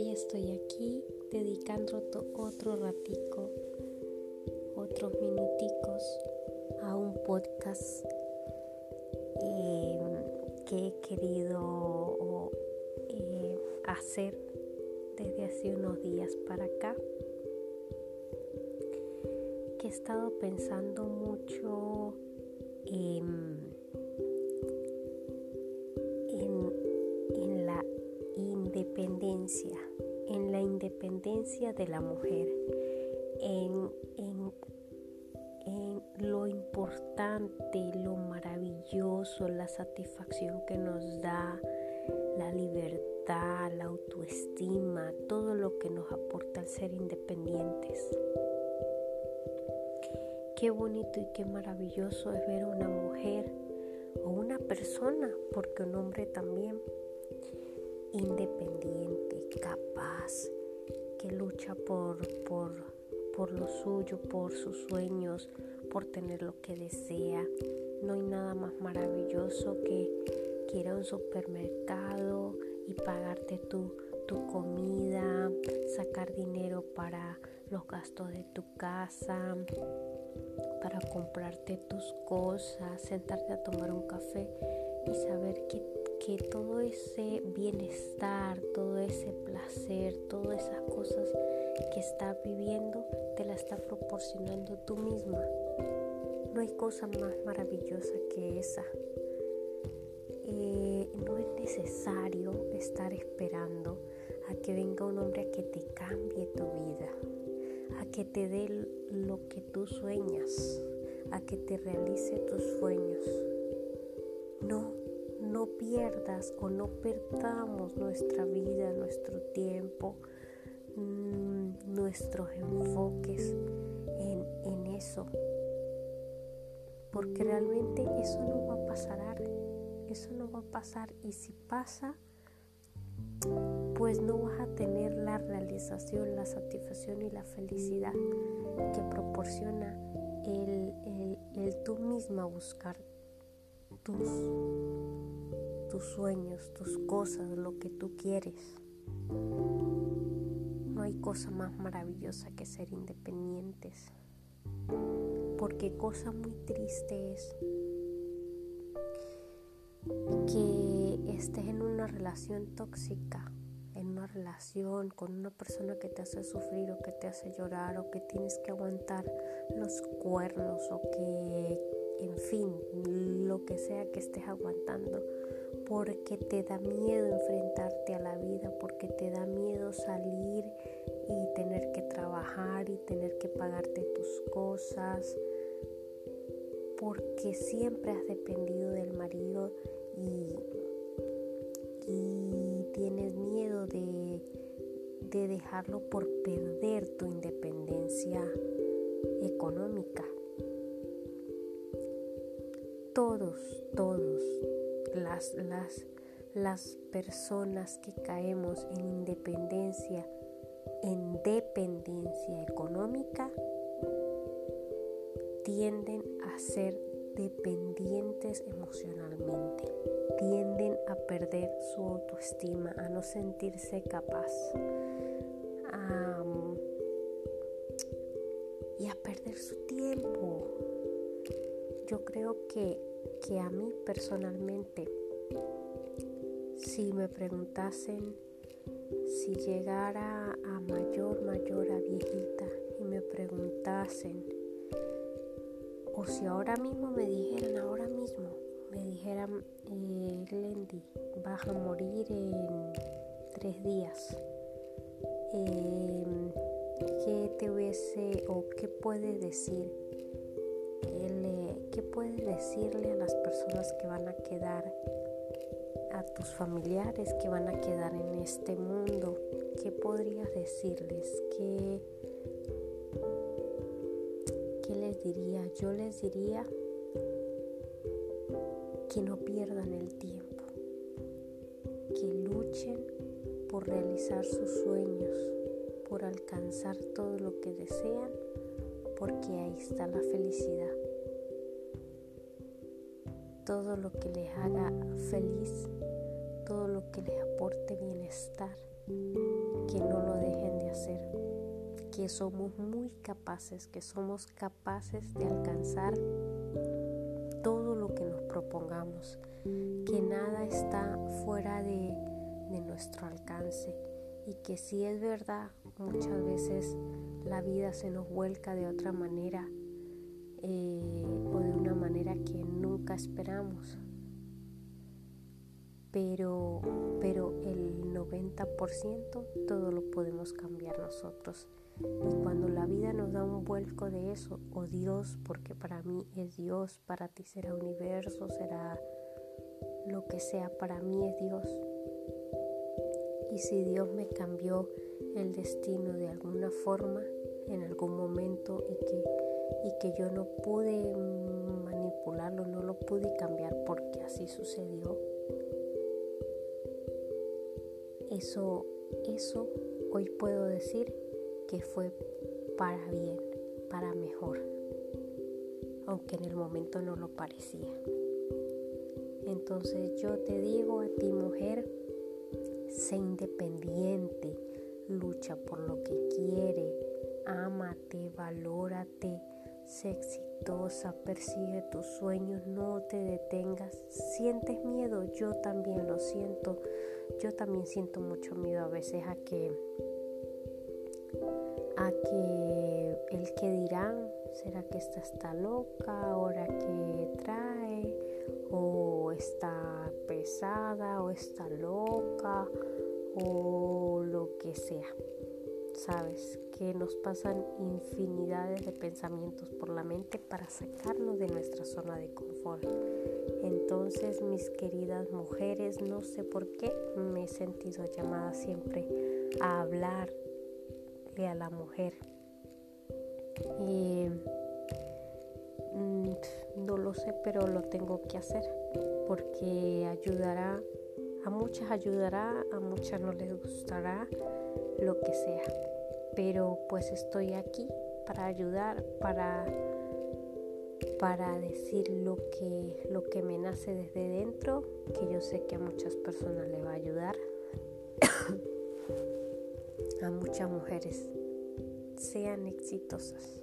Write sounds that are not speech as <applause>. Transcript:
Hoy estoy aquí dedicando otro ratico, otros minuticos a un podcast em, que he querido eh, hacer desde hace unos días para acá. Que he estado pensando mucho de la mujer, en, lo importante, lo maravilloso, la satisfacción que nos da, la libertad, la autoestima, todo lo que nos aporta el ser independientes. Qué bonito y qué maravilloso es ver a una mujer o una persona, porque un hombre también, independiente, capaz, que lucha por, por, por lo suyo, por sus sueños, por tener lo que desea. No hay nada más maravilloso que, ir a un supermercado y pagarte tu, tu comida, sacar dinero para los gastos de tu casa, para comprarte tus cosas, sentarte a tomar un café y saber que que todo ese bienestar, todo ese placer, todas esas cosas que estás viviendo, te la está proporcionando tú misma. No hay cosa más maravillosa que esa. Eh, no es necesario estar esperando a que venga un hombre a que te cambie tu vida, a que te dé lo que tú sueñas, a que te realice tus sueños. No, no pierdas o no perdamos nuestra vida, nuestro tiempo, mm, nuestros enfoques en, en, eso. Porque realmente eso no va a pasar, eso no va a pasar. Y si pasa, pues no vas a tener la realización, la satisfacción y la felicidad que proporciona el, el, el tú misma buscar tus tus sueños, tus cosas, lo que tú quieres. No hay cosa más maravillosa que ser independientes. Porque cosa muy triste es que estés en una relación tóxica, en una relación con una persona que te hace sufrir o que te hace llorar o que tienes que aguantar los cuernos o que, en fin, lo que sea que estés aguantando porque te da miedo enfrentarte a la vida, porque te da miedo salir y tener que trabajar y tener que pagarte tus cosas, porque siempre has dependido del marido y, tienes miedo de, de dejarlo por perder tu independencia económica. Todos, todos las, las, las personas que caemos en independencia, en dependencia económica, tienden a ser dependientes emocionalmente, tienden a perder su autoestima, a no sentirse capaz y a perder su tiempo. Yo creo que que a mí personalmente, si me preguntasen si llegara a mayor, mayor, a viejita y me preguntasen, o si ahora mismo me dijeran, ahora mismo me dijeran, eh, vas a morir en tres días. Em, ¿Qué te hubiese o qué puedes decir? ¿Qué puedes decirle a las personas que van a quedar, a tus familiares que van a quedar en este mundo? ¿Qué podrías decirles? ¿Qué, qué les diría? Yo les diría que no pierdan el tiempo, que luchen por realizar sus sueños, por alcanzar todo lo que desean, porque ahí está la felicidad todo lo que les haga feliz, todo lo que les aporte bienestar, que no lo dejen de hacer, que somos muy capaces, que somos capaces de alcanzar todo lo que nos propongamos, que nada está fuera de, nuestro alcance y que si es verdad, muchas veces la vida se nos vuelca de otra manera eh, o de una manera que nunca esperamos pero, pero el 90% todo lo podemos cambiar nosotros. Y cuando la vida nos da un vuelco de eso, o Dios, porque para mí es Dios, para ti será universo, será lo que sea, para mí es Dios. Y si Dios me cambió el destino de alguna forma, en algún momento, y que, y que yo no pude manipularlo, no lo pude cambiar porque así sucedió, eso, eso hoy puedo decir que fue para bien, para mejor, aunque en el momento no lo parecía. Entonces yo te digo a ti mujer, sé independiente, lucha por lo que quiere, ámate, valórate, sé exitosa, persigue tus sueños, no te detengas. ¿Sientes miedo? Yo también lo siento. Yo también siento mucho miedo a veces a que a que el que dirán será que esta está loca ahora que trae o está pesada o está loca o lo que sea sabes que nos pasan infinidades de pensamientos por la mente para sacarnos de nuestra zona de confort entonces, mis queridas mujeres, no sé por qué me he sentido llamada siempre a hablarle a la mujer. Y mm, no lo sé, pero lo tengo que hacer porque ayudará, a muchas ayudará, a muchas no les gustará, lo que sea. Pero pues estoy aquí para ayudar, para para decir lo que, lo que me nace desde dentro, que yo sé que a muchas personas le va a ayudar, <coughs> a muchas mujeres. Sean exitosas.